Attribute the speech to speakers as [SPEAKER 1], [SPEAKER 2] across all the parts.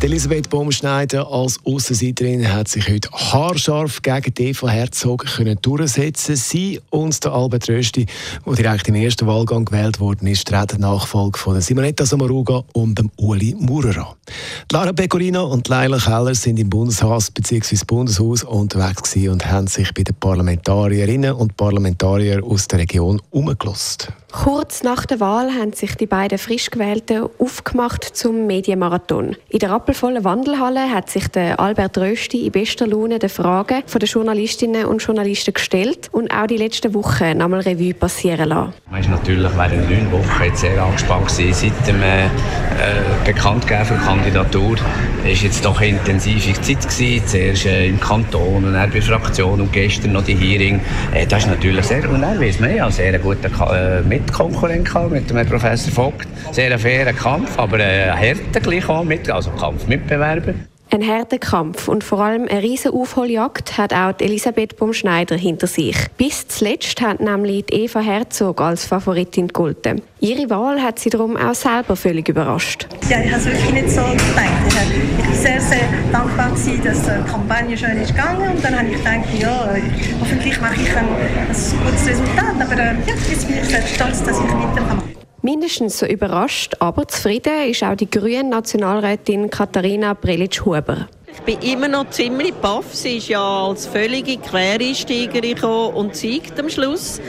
[SPEAKER 1] Elisabeth Baumschneider als Aussenseiterin hat sich heute haarscharf gegen Eva Herzog können durchsetzen. Sie und der Albert Rösti, der direkt im ersten Wahlgang gewählt worden ist, treten Nachfolge von Simonetta Sommaruga und dem Uli Maurer Lara Pecorino und Leila Keller sind im Bundeshaus bzw. Bundeshaus unterwegs und haben sich bei den Parlamentarierinnen und Parlamentariern aus der Region umgelost.
[SPEAKER 2] Kurz nach der Wahl haben sich die beiden frisch Gewählten aufgemacht zum Medienmarathon. In der rappelvollen Wandelhalle hat sich der Albert Rösti in bester Laune den Fragen der Journalistinnen und Journalisten gestellt und auch die letzten Wochen nochmal Revue passieren lassen.
[SPEAKER 3] Man ist natürlich während neun Wochen jetzt sehr angespannt gewesen. Seit dem äh, äh Bekanntgeben der Kandidatur ist jetzt doch eine intensive Zeit gewesen. Zuerst äh, im Kanton und dann bei Fraktion und gestern noch die Hearing. Äh, das ist natürlich sehr, und dann weiss man ja, sehr guter äh, Mitkonkurrent mit dem Professor Vogt. Sehr ein fairer Kampf, aber ein harter gleich auch mit, also Kampfmitbewerber.
[SPEAKER 2] Ein harter Kampf und vor allem eine riesige Aufholjagd hat auch Elisabeth Baumschneider hinter sich. Bis zuletzt hat nämlich Eva Herzog als Favoritin gegolten. Ihre Wahl hat sie darum auch selber völlig überrascht.
[SPEAKER 4] Ja, ich habe es wirklich nicht so gedacht. Ich war sehr, sehr dankbar, gewesen, dass die Kampagne schön ist gegangen und dann habe ich gedacht, ja, hoffentlich mache ich ein, ein gutes. Aber äh, ja, jetzt bin ich sehr stolz, dass ich weitermache.
[SPEAKER 2] Mindestens so überrascht, aber zufrieden ist auch die grüne Nationalrätin Katharina Prelitsch-Huber.
[SPEAKER 5] Ich bin immer noch ziemlich baff. Sie ist ja als völlige Quereinsteigerin gekommen und siegt am Schluss.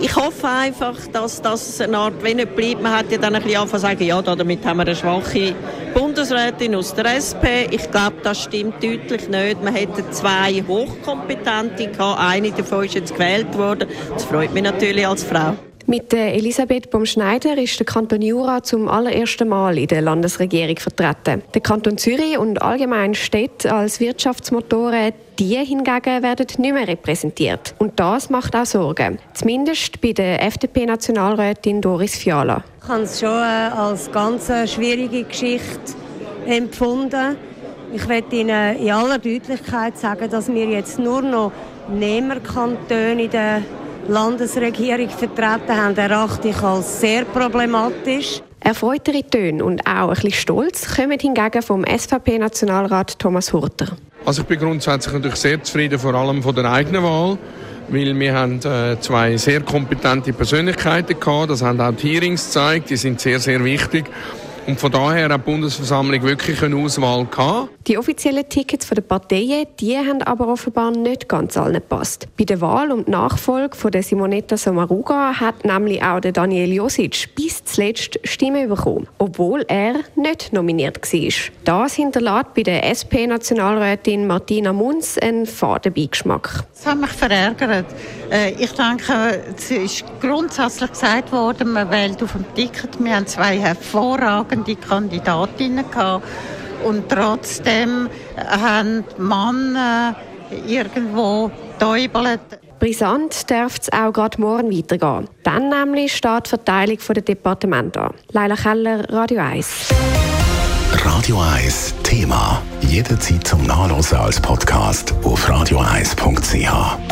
[SPEAKER 5] Ich hoffe einfach, dass das eine Art, wenn nicht bleibt, man hat ja dann ein bisschen angefangen zu sagen, ja, damit haben wir eine schwache Bundesrätin aus der SP. Ich glaube, das stimmt deutlich nicht. Man hätte zwei Hochkompetente gehabt. Eine davon ist jetzt gewählt worden. Das freut mich natürlich als Frau.
[SPEAKER 2] Mit Elisabeth Baumschneider ist der Kanton Jura zum allerersten Mal in der Landesregierung vertreten. Der Kanton Zürich und allgemein Städte als Wirtschaftsmotoren, die hingegen werden nicht mehr repräsentiert. Und das macht auch Sorgen. Zumindest bei der FDP-Nationalrätin Doris Fiala.
[SPEAKER 6] Ich habe es schon äh, als ganz schwierige Geschichte empfunden. Ich möchte Ihnen in aller Deutlichkeit sagen, dass wir jetzt nur noch Nehmerkantone in der Landesregierung vertreten haben, erachte ich als sehr problematisch.
[SPEAKER 2] Erfreutere Töne und auch ein bisschen Stolz kommen hingegen vom SVP-Nationalrat Thomas Hurter.
[SPEAKER 7] Also ich bin grundsätzlich natürlich sehr zufrieden, vor allem von der eigenen Wahl, weil wir haben äh, zwei sehr kompetente Persönlichkeiten gehabt. Das haben auch die Hearings gezeigt. Die sind sehr, sehr wichtig. Und von daher hat die Bundesversammlung wirklich eine Auswahl gehabt.
[SPEAKER 2] Die offiziellen Tickets der Parteien, die haben aber offenbar nicht ganz allen gepasst. Bei der Wahl und Nachfolge von der Simonetta Sommaruga hat nämlich auch der Daniel Josic bis zuletzt Stimmen bekommen, obwohl er nicht nominiert war. Das hinterlässt bei der SP-Nationalrätin Martina Munz einen faden Beigeschmack.
[SPEAKER 8] Das hat mich verärgert. Äh, ich denke, es ist grundsätzlich gesagt worden, man wählt auf dem Ticket. Wir haben zwei hervorragende Kandidatinnen gehabt. Und trotzdem haben Männer irgendwo täubelt.
[SPEAKER 2] Brisant darf es auch gerade morgen weitergehen. Dann nämlich steht die Verteilung der Departemente an. Leila Keller, Radio 1.
[SPEAKER 9] Radio 1 Thema. Jederzeit zum Nachlesen als Podcast auf radio1.ch.